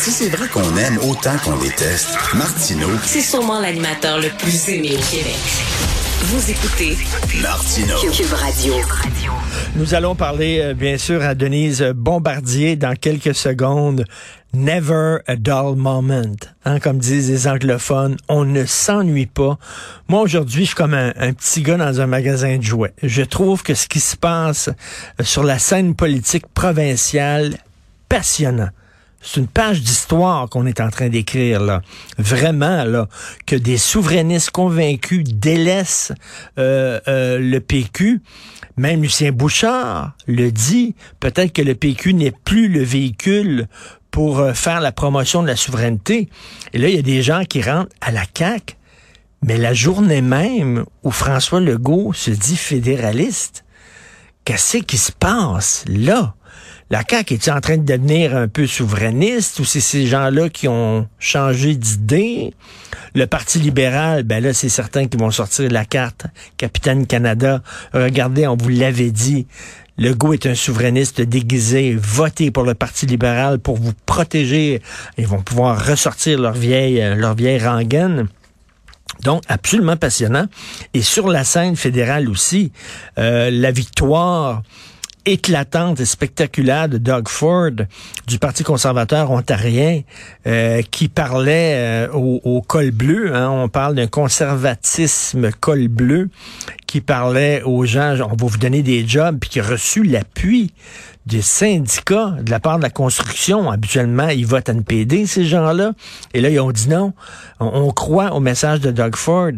Si c'est vrai qu'on aime autant qu'on déteste, Martineau, C'est sûrement l'animateur le plus aimé au Québec. Vous écoutez Martineau. Cube Radio. Nous allons parler, euh, bien sûr, à Denise Bombardier dans quelques secondes. Never a dull moment. Hein, comme disent les anglophones, on ne s'ennuie pas. Moi, aujourd'hui, je suis comme un, un petit gars dans un magasin de jouets. Je trouve que ce qui se passe euh, sur la scène politique provinciale, passionnant. C'est une page d'histoire qu'on est en train d'écrire là. Vraiment là, que des souverainistes convaincus délaissent euh, euh, le PQ. Même Lucien Bouchard le dit. Peut-être que le PQ n'est plus le véhicule pour euh, faire la promotion de la souveraineté. Et là, il y a des gens qui rentrent à la CAQ. Mais la journée même où François Legault se dit fédéraliste, qu'est-ce qui se passe là? La CAQ est en train de devenir un peu souverainiste ou c'est ces gens-là qui ont changé d'idée? Le Parti libéral, ben là, c'est certain qu'ils vont sortir la carte. Capitaine Canada, regardez, on vous l'avait dit. Legault est un souverainiste déguisé. Votez pour le Parti libéral pour vous protéger. Ils vont pouvoir ressortir leur vieille, euh, leur vieille rengaine. Donc, absolument passionnant. Et sur la scène fédérale aussi, euh, la victoire éclatante et spectaculaire de Doug Ford du Parti conservateur ontarien euh, qui parlait euh, au, col bleu. Hein, on parle d'un conservatisme col bleu qui parlait aux gens, on va vous donner des jobs, puis qui a reçu l'appui des syndicats de la part de la construction. Habituellement, ils votent NPD, ces gens-là. Et là, ils ont dit non. On, croit au message de Doug Ford.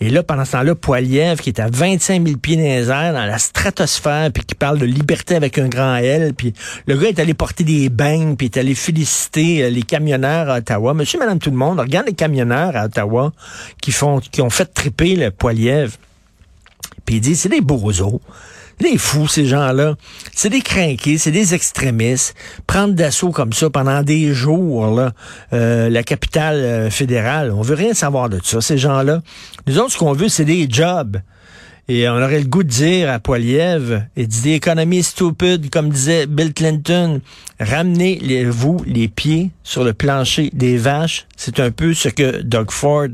Et là, pendant ce temps-là, Poiliev, qui est à 25 000 pieds dans dans la stratosphère, puis qui parle de liberté avec un grand L, puis le gars est allé porter des bains, puis est allé féliciter les camionneurs à Ottawa. Monsieur, madame, tout le monde, regarde les camionneurs à Ottawa qui font, qui ont fait triper le Poiliev. Puis il dit, c'est des bourreaux. Des fous, ces gens-là. C'est des crinqués, c'est des extrémistes. Prendre d'assaut comme ça pendant des jours, euh, la capitale euh, fédérale, on veut rien savoir de ça, ces gens-là. Nous autres, ce qu'on veut, c'est des jobs. Et on aurait le goût de dire à Poiliev, et dit économie stupide, comme disait Bill Clinton, ramenez-vous les pieds sur le plancher des vaches. C'est un peu ce que Doug Ford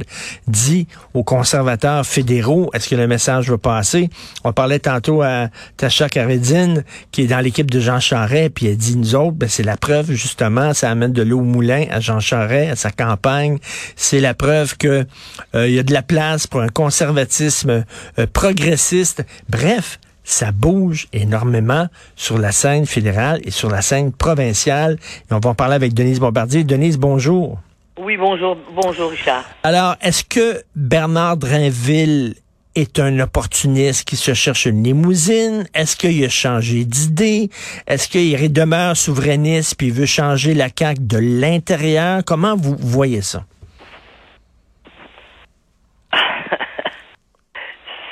dit aux conservateurs fédéraux. Est-ce que le message va passer? On parlait tantôt à Tasha Karedine, qui est dans l'équipe de Jean Charest, puis elle dit, nous autres, ben, c'est la preuve, justement, ça amène de l'eau au moulin à Jean Charest, à sa campagne. C'est la preuve que euh, il y a de la place pour un conservatisme euh, progressiste. Bref, ça bouge énormément sur la scène fédérale et sur la scène provinciale. Et on va en parler avec Denise Bombardier. Denise, bonjour. Oui, bonjour, bonjour Richard. Alors, est-ce que Bernard Drinville est un opportuniste qui se cherche une limousine? Est-ce qu'il a changé d'idée? Est-ce qu'il demeure souverainiste puis il veut changer la CAQ de l'intérieur? Comment vous voyez ça?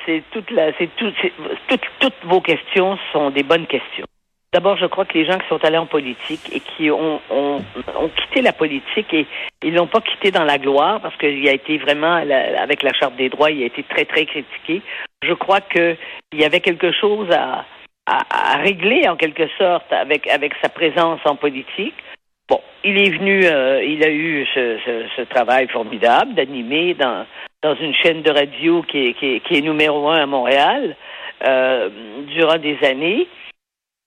C'est toutes, vos questions sont des bonnes questions. D'abord, je crois que les gens qui sont allés en politique et qui ont, quitté la politique et ils l'ont pas quitté dans la gloire parce qu'il a été vraiment avec la charte des droits, il a été très très critiqué. Je crois que il y avait quelque chose à, régler en quelque sorte avec sa présence en politique. Bon, il est venu, euh, il a eu ce, ce travail formidable d'animer dans dans une chaîne de radio qui est, numéro un à Montréal euh, durant des années.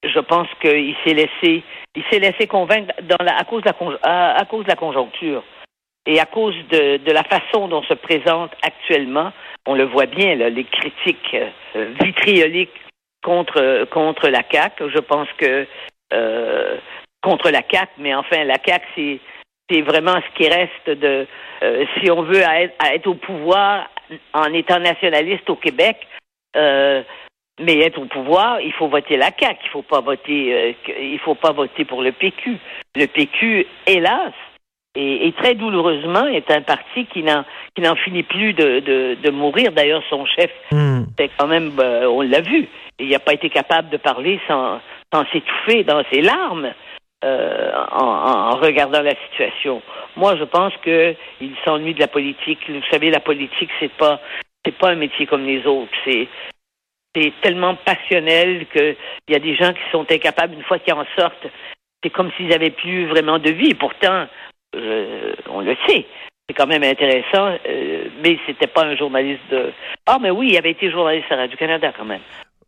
Je pense qu'il s'est laissé, il s'est laissé convaincre à cause de la, conjoncture et à cause de, la façon dont se présente actuellement. On le voit bien, là, les critiques euh, vitrioliques contre contre la CAC. Je pense que euh, contre la CAC, mais enfin la CAC c'est c'est vraiment ce qui reste de euh, si on veut à être, à être, au pouvoir en étant nationaliste au Québec. Euh, mais être au pouvoir, il faut voter la CAQ. Il faut pas voter. Euh, il faut pas voter pour le PQ. Le PQ, hélas, et, et très douloureusement, est un parti qui n'en qui n'en finit plus de, de, de mourir. D'ailleurs, son chef, mm. c'est quand même, euh, on l'a vu. Il n'a pas été capable de parler sans sans s'étouffer dans ses larmes. Euh, en, regardant la situation. Moi, je pense que il s'ennuie de la politique. Vous savez, la politique, c'est pas c'est pas un métier comme les autres. C'est c'est tellement passionnel qu'il y a des gens qui sont incapables, une fois qu'ils en sortent, c'est comme s'ils n'avaient plus vraiment de vie. pourtant, on le sait. C'est quand même intéressant, euh, mais c'était pas un journaliste de. Ah, mais oui, il avait été journaliste à Radio-Canada quand même.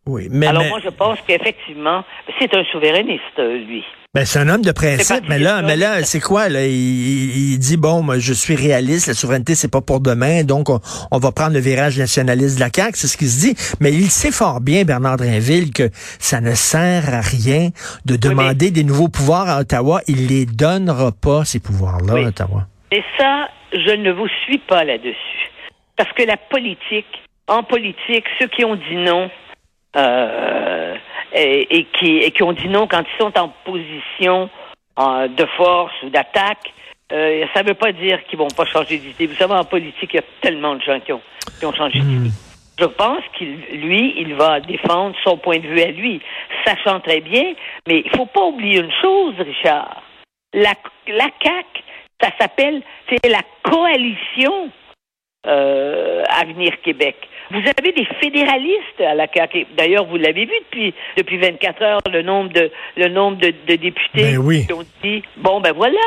Oui, mais. Alors moi, je pense qu'effectivement, c'est un souverainiste, lui. Ben, c'est un homme de principe, mais là, mais là, c'est quoi, là? Il, dit, bon, moi, je suis réaliste, la souveraineté, c'est pas pour demain, donc on, va prendre le virage nationaliste de la CAQ, c'est ce qu'il se dit. Mais il sait fort bien, Bernard Drinville, que ça ne sert à rien de demander des nouveaux pouvoirs à Ottawa. Il les donnera pas, ces pouvoirs-là, à Ottawa. Et ça, je ne vous suis pas là-dessus. Parce que la politique, en politique, ceux qui ont dit non, euh, et, qui, qui ont dit non quand ils sont en position euh, de force ou d'attaque, euh, ça ne veut pas dire qu'ils vont pas changer d'idée. Vous savez, en politique, il y a tellement de gens qui ont, qui ont changé d'idée. Hmm. Je pense qu'il, lui, il va défendre son point de vue à lui, sachant très bien, mais il faut pas oublier une chose, Richard. La, la CAQ, ça s'appelle, c'est la coalition euh, Avenir Québec. Vous avez des fédéralistes à la CAQ. D'ailleurs, vous l'avez vu depuis depuis 24 heures le nombre de le nombre de, députés ben qui ont dit bon ben voilà.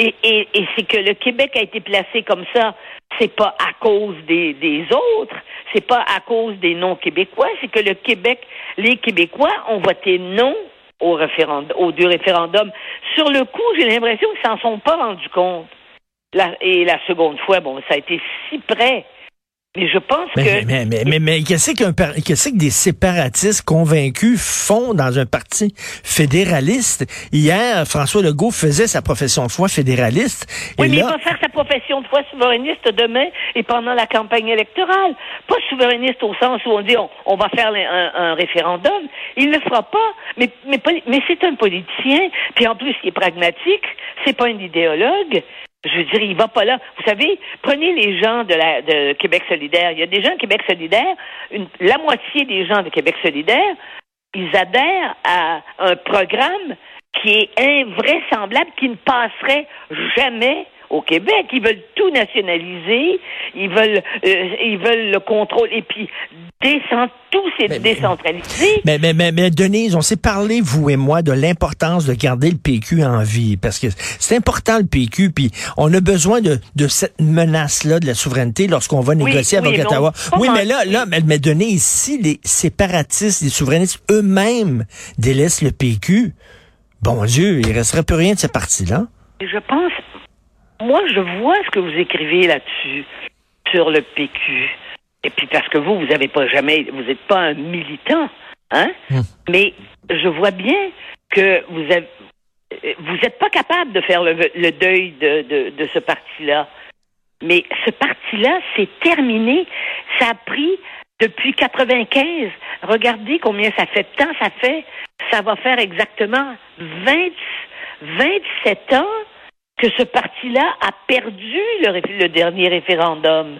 Et, et, et c'est que le Québec a été placé comme ça, c'est pas à cause des, des autres, c'est pas à cause des non-québécois, c'est que le Québec, les Québécois ont voté non au référendum, aux deux référendums. Sur le coup, j'ai l'impression qu'ils s'en sont pas rendus compte. Et la seconde fois, bon, ça a été si près mais je pense que. Mais, mais, mais, mais qu'est-ce qu'un qu'est-ce que des séparatistes convaincus font dans un parti fédéraliste? Hier, François Legault faisait sa profession de foi fédéraliste. Oui, mais il va faire sa profession de foi souverainiste demain et pendant la campagne électorale. Pas souverainiste au sens où on dit on, va faire un, référendum. Il ne le fera pas. Mais, mais, mais c'est un politicien. Puis en plus, il est pragmatique. C'est pas un idéologue. Je veux dire, il va pas là. Vous savez, prenez les gens de, la, de Québec solidaire. Il y a des gens de Québec solidaire, la moitié des gens de Québec solidaire, ils adhèrent à un programme qui est invraisemblable, qui ne passerait jamais au Québec. Ils veulent tout nationaliser, ils veulent, euh, ils veulent le contrôle et puis descend, tout c'est décentralisé. Mais, mais, mais, mais, Denise, on s'est parlé, vous et moi, de l'importance de garder le PQ en vie parce que c'est important le PQ, puis on a besoin de, de cette menace-là de la souveraineté lorsqu'on va négocier avec Ottawa. Oui, mais là, là, mais, mais Denise, si les séparatistes, les souverainistes eux-mêmes délaissent le PQ, bon Dieu, il resterait plus rien de ce parti-là. Je pense moi, je vois ce que vous écrivez là-dessus, sur le PQ. Et puis parce que vous, vous n'avez pas jamais, vous n'êtes pas un militant, hein? Hmm. Mais je vois bien que vous avez, vous n'êtes pas capable de faire le, deuil de, de, de ce parti-là. Mais ce parti-là, c'est terminé. Ça a pris depuis 95. Regardez combien ça fait de temps. Ça fait, ça va faire exactement 20, 27 ans que ce parti-là a perdu le, dernier référendum.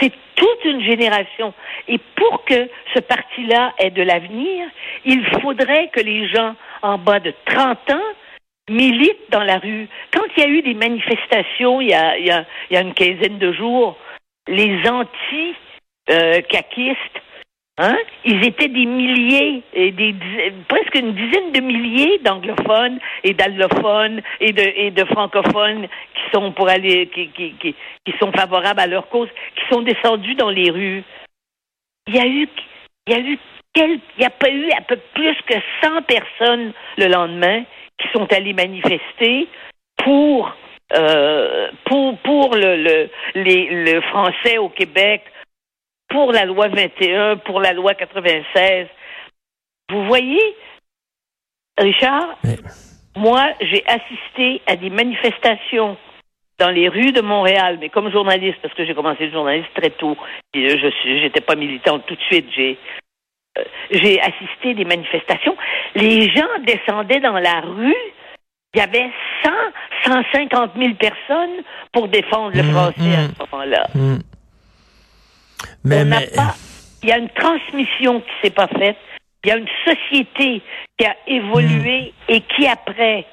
C'est toute une génération. Et pour que ce parti-là ait de l'avenir, il faudrait que les gens en bas de 30 ans militent dans la rue. Quand il y a eu des manifestations il y a, il y a, une quinzaine de jours, les anti-caquistes Hein? Ils étaient des milliers, et presque une dizaine de milliers d'anglophones et d'allophones et de, francophones qui sont favorables à leur cause, qui sont descendus dans les rues. Il y a eu, il y a eu quel, il n'y a pas eu un peu plus que 100 personnes le lendemain qui sont allées manifester pour euh, pour pour le, le, les, le français au Québec, pour la loi 21, pour la loi 96. Vous voyez, Richard, moi, j'ai assisté à des manifestations dans les rues de Montréal, mais comme journaliste, parce que j'ai commencé le journaliste très tôt, et je n'étais pas militante tout de suite, j'ai euh, j'ai assisté à des manifestations. Les gens descendaient dans la rue. Il y avait 100, 150 000 personnes pour défendre le mmh, français à mmh. ce moment-là. Mmh. Mais, Il y a une transmission qui s'est pas faite. Il y a une société qui a évolué hmm. et qui après,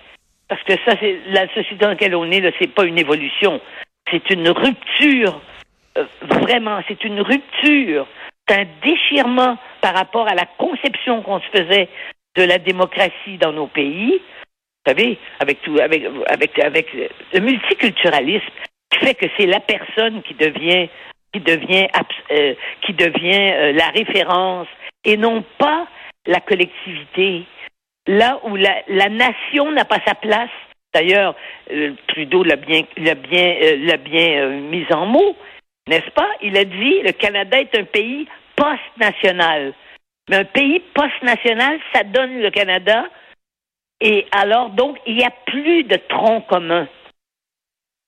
parce que ça, c'est la société dans laquelle on est, là, c'est pas une évolution, c'est une rupture. Euh, vraiment, c'est une rupture. C'est un déchirement par rapport à la conception qu'on se faisait de la démocratie dans nos pays. Vous savez, avec tout, avec, avec, avec le multiculturalisme qui fait que c'est la personne qui devient, qui devient, euh, qui devient euh, la référence et non pas la collectivité. Là où la, nation n'a pas sa place. D'ailleurs, euh, Trudeau l'a bien, l'a bien, l'a bien mis en mots, n'est-ce pas? Il a dit le Canada est un pays post-national. Mais un pays post-national, ça donne le Canada. Et alors, donc, il n'y a plus de tronc commun.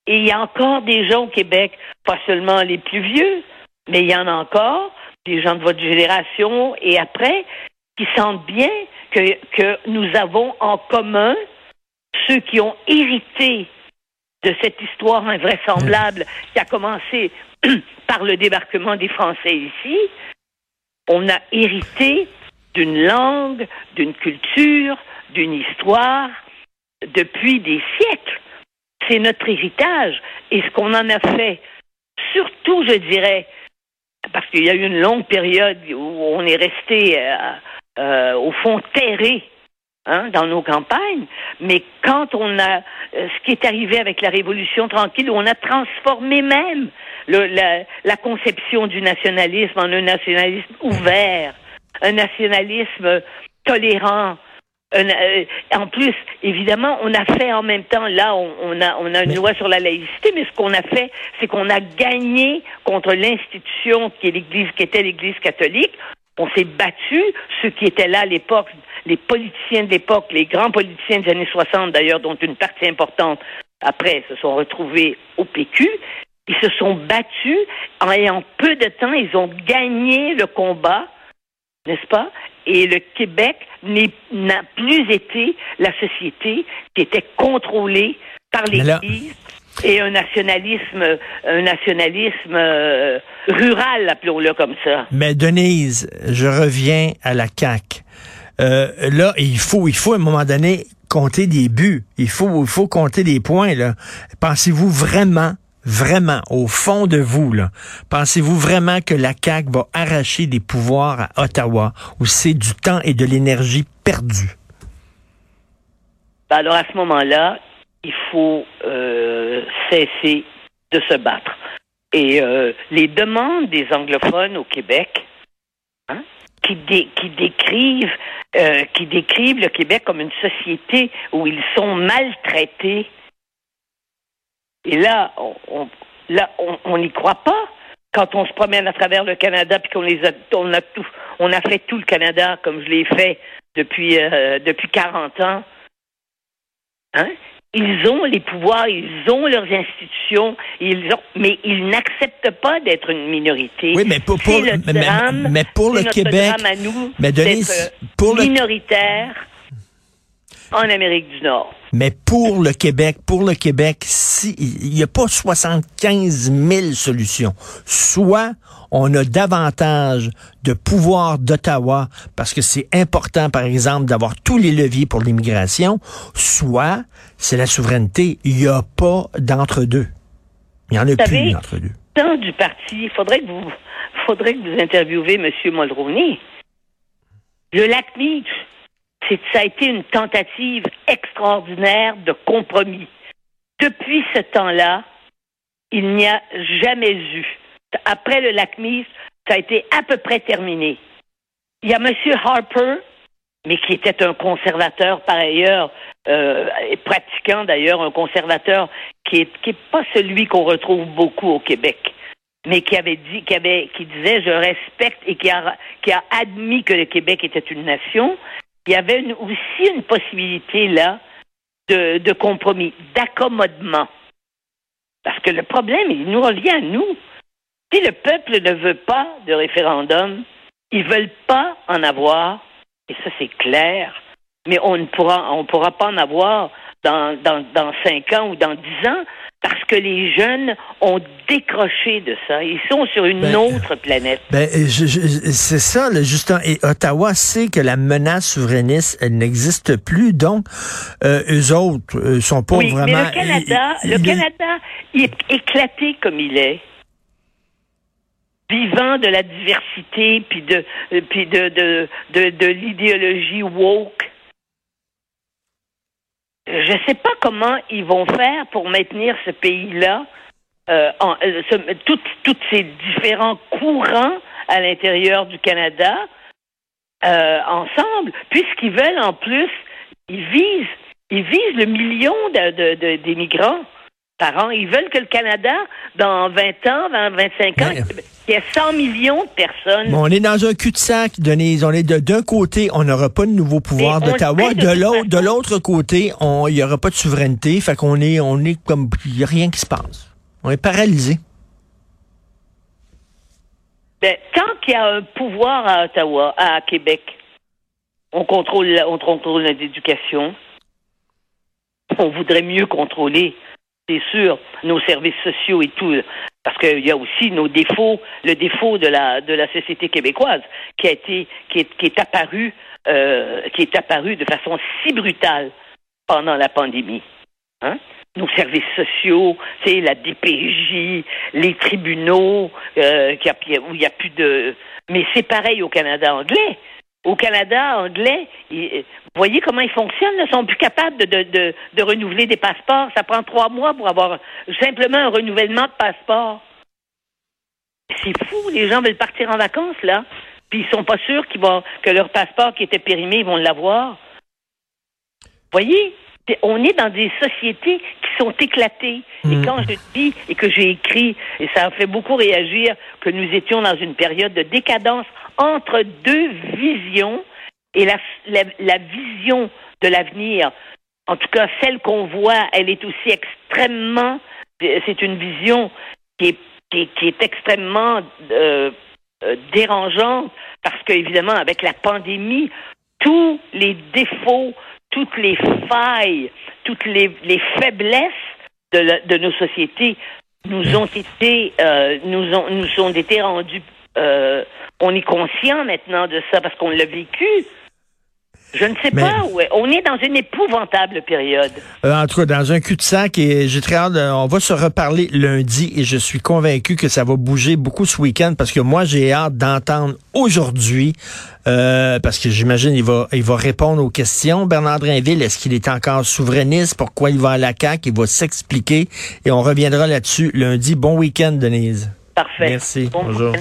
Et il y a encore des gens au Québec, pas seulement les plus vieux, mais il y en a encore, des gens de votre génération et après, qui sentent bien que, que nous avons en commun ceux qui ont hérité de cette histoire invraisemblable qui a commencé par le débarquement des Français ici, on a hérité d'une langue, d'une culture, d'une histoire depuis des siècles. C'est notre héritage. Et ce qu'on en a fait, surtout, je dirais, parce qu'il y a eu une longue période où on est resté, euh, euh, au fond, terré hein, dans nos campagnes, mais quand on a euh, ce qui est arrivé avec la Révolution tranquille, où on a transformé même la, conception du nationalisme en un nationalisme ouvert, un nationalisme tolérant. Euh, en plus, évidemment, on a fait en même temps, là, on, a, on a une loi sur la laïcité, mais ce qu'on a fait, c'est qu'on a gagné contre l'institution qui est l'Église, qui était l'Église catholique. On s'est battu, ceux qui étaient là à l'époque, les politiciens de l'époque, les grands politiciens des années 60 d'ailleurs, dont une partie importante après se sont retrouvés au PQ, ils se sont battus. En ayant peu de temps, ils ont gagné le combat, n'est-ce pas? Et le Québec n'a plus été la société qui était contrôlée par l'Église et un nationalisme, un nationalisme euh, rural, appelons-le comme ça. Mais Denise, je reviens à la CAC. Euh, là, il faut, il faut à un moment donné compter des buts. Il faut, il faut compter des points. Là. Pensez-vous vraiment vraiment, au fond de vous, pensez-vous vraiment que la CAQ va arracher des pouvoirs à Ottawa ou c'est du temps et de l'énergie perdue? Ben, alors, à ce moment-là, il faut euh, cesser de se battre. Et euh, les demandes des anglophones au Québec, hein, qui, qui, décrivent, euh, qui décrivent le Québec comme une société où ils sont maltraités, et là, on, là, on n'y croit pas quand on se promène à travers le Canada puis qu'on les a, on a tout, on a fait tout le Canada comme je l'ai fait depuis euh, depuis 40 ans. Hein? Ils ont les pouvoirs, ils ont leurs institutions, ils ont, mais ils n'acceptent pas d'être une minorité. Oui, mais pour, pour le drame, mais, pour le Québec, drame à nous, mais Denise, pour minoritaire en Amérique du Nord. Mais pour le Québec, pour le Québec, si, il n'y a pas 75 000 solutions. Soit on a davantage de pouvoir d'Ottawa parce que c'est important, par exemple, d'avoir tous les leviers pour l'immigration, soit c'est la souveraineté. Il n'y a pas d'entre-deux. Il n'y en a plus d'entre-deux. Dans du parti, il faudrait que vous, faudrait que vous interviewez M. Mulroney. Le lac Meach, ça a été une tentative extraordinaire de compromis. Depuis ce temps-là, il n'y a jamais eu. Après le lac Mead, ça a été à peu près terminé. Il y a M. Harper, mais qui était un conservateur par ailleurs, euh, pratiquant d'ailleurs, un conservateur qui est, qui est pas celui qu'on retrouve beaucoup au Québec, mais qui avait dit, qui avait, qui disait je respecte et qui a, qui a admis que le Québec était une nation, il y avait aussi une possibilité là de, compromis, d'accommodement. Parce que le problème, il nous revient à nous. Si le peuple ne veut pas de référendum, ils veulent pas en avoir, et ça c'est clair, mais on ne pourra, on pourra pas en avoir dans, dans, dans cinq ans ou dans dix ans, que les jeunes ont décroché de ça. Ils sont sur une ben, autre planète. Ben, c'est ça, justement. Et Ottawa sait que la menace souverainiste, elle n'existe plus. Donc, euh, eux autres euh, sont pas vraiment... Mais le Canada, le Canada, il est éclaté comme il est vivant de la diversité puis de puis de de, de l'idéologie woke je ne sais pas comment ils vont faire pour maintenir ce pays-là, euh, euh, ce- toutes, ces différents courants à l'intérieur du Canada euh, ensemble, puisqu'ils veulent en plus, ils visent, ils visent le million de, par an. Ils veulent que le Canada, dans 20 ans, 20, 25 ans, il y ait 100 millions de personnes. Bon, on est dans un cul-de-sac, Denise. On est d'un côté, on n'aura pas de nouveau pouvoir d'Ottawa. de l'autre, de façon. l'autre côté, il n'y aura pas de souveraineté. Fait qu'on est, on est comme, il n'y a rien qui se passe. On est paralysé. Ben, tant qu'il y a un pouvoir à Ottawa, à Québec, on contrôle, on contrôle l'éducation. On voudrait mieux contrôler, c'est sûr, nos services sociaux et tout, parce qu'il y a aussi nos défauts, le défaut de la de la société québécoise qui a été qui est, qui est apparu euh, qui est apparu de façon si brutale pendant la pandémie. Hein? Nos services sociaux, c'est la DPJ, les tribunaux, euh, où il n'y a plus de. Mais c'est pareil au Canada anglais. Au Canada anglais, vous voyez comment ils fonctionnent, ils sont plus capables de, de, de, de renouveler des passeports. Ça prend trois mois pour avoir simplement un renouvellement de passeport. C'est fou, les gens veulent partir en vacances, là. Puis ils sont pas sûrs qu'ils vont, que leur passeport qui était périmé, ils vont l'avoir. voyez, c'est- on est dans des sociétés qui sont éclatées. Et Mm. quand je dis et que j'ai écrit, et ça a fait beaucoup réagir, que nous étions dans une période de décadence entre deux visions, et la, la, la vision de l'avenir, en tout cas celle qu'on voit, elle est aussi extrêmement, c'est une vision qui est, qui est, qui est extrêmement euh, euh, dérangeante, parce qu'évidemment, avec la pandémie, tous les défauts, toutes les failles, toutes les, les faiblesses de, nos sociétés nous ont été euh, nous ont été euh, on est conscient maintenant de ça parce qu'on l'a vécu. Je ne sais Mais- pas où est- on est dans une épouvantable période. Euh, en tout cas, dans un cul-de-sac, et j'ai très hâte, de- on va se reparler lundi et je suis convaincu que ça va bouger beaucoup ce week-end parce que moi, j'ai hâte d'entendre aujourd'hui, euh, parce que j'imagine il va, il va répondre aux questions. Bernard Drinville, est-ce qu'il est encore souverainiste? Pourquoi il va à la CAQ? Il va s'expliquer et on reviendra là-dessus lundi. Bon week-end, Denise. Parfait. Merci. Bon Bonjour.